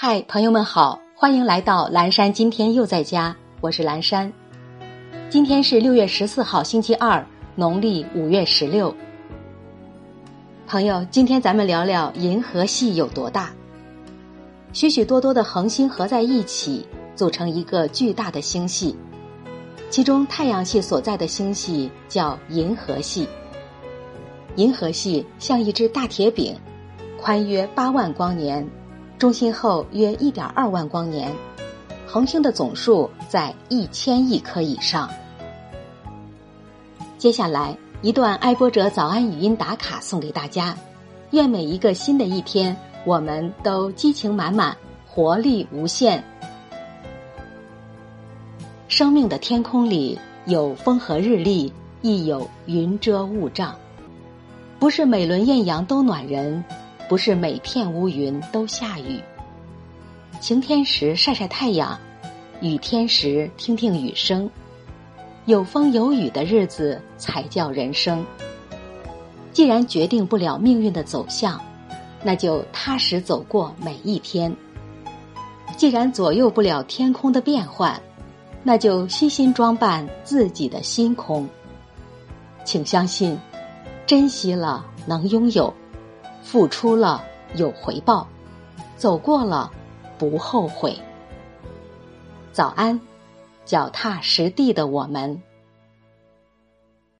嗨，朋友们好，欢迎来到蓝山。今天又在家，我是蓝山。今天是六月十四号，星期二，农历五月十六。朋友，今天咱们聊聊银河系有多大？许许多多的恒星合在一起，组成一个巨大的星系。其中，太阳系所在的星系叫银河系。银河系像一只大铁饼，宽约八万光年。中心后约一点二万光年，恒星的总数在一千亿颗以上。接下来一段爱播者早安语音打卡送给大家，愿每一个新的一天，我们都激情满满，活力无限。生命的天空里有风和日丽，亦有云遮雾障，不是每轮艳阳都暖人。不是每片乌云都下雨，晴天时晒晒太阳，雨天时听听雨声，有风有雨的日子才叫人生。既然决定不了命运的走向，那就踏实走过每一天；既然左右不了天空的变幻，那就悉心装扮自己的星空。请相信，珍惜了能拥有。付出了有回报，走过了不后悔。早安，脚踏实地的我们。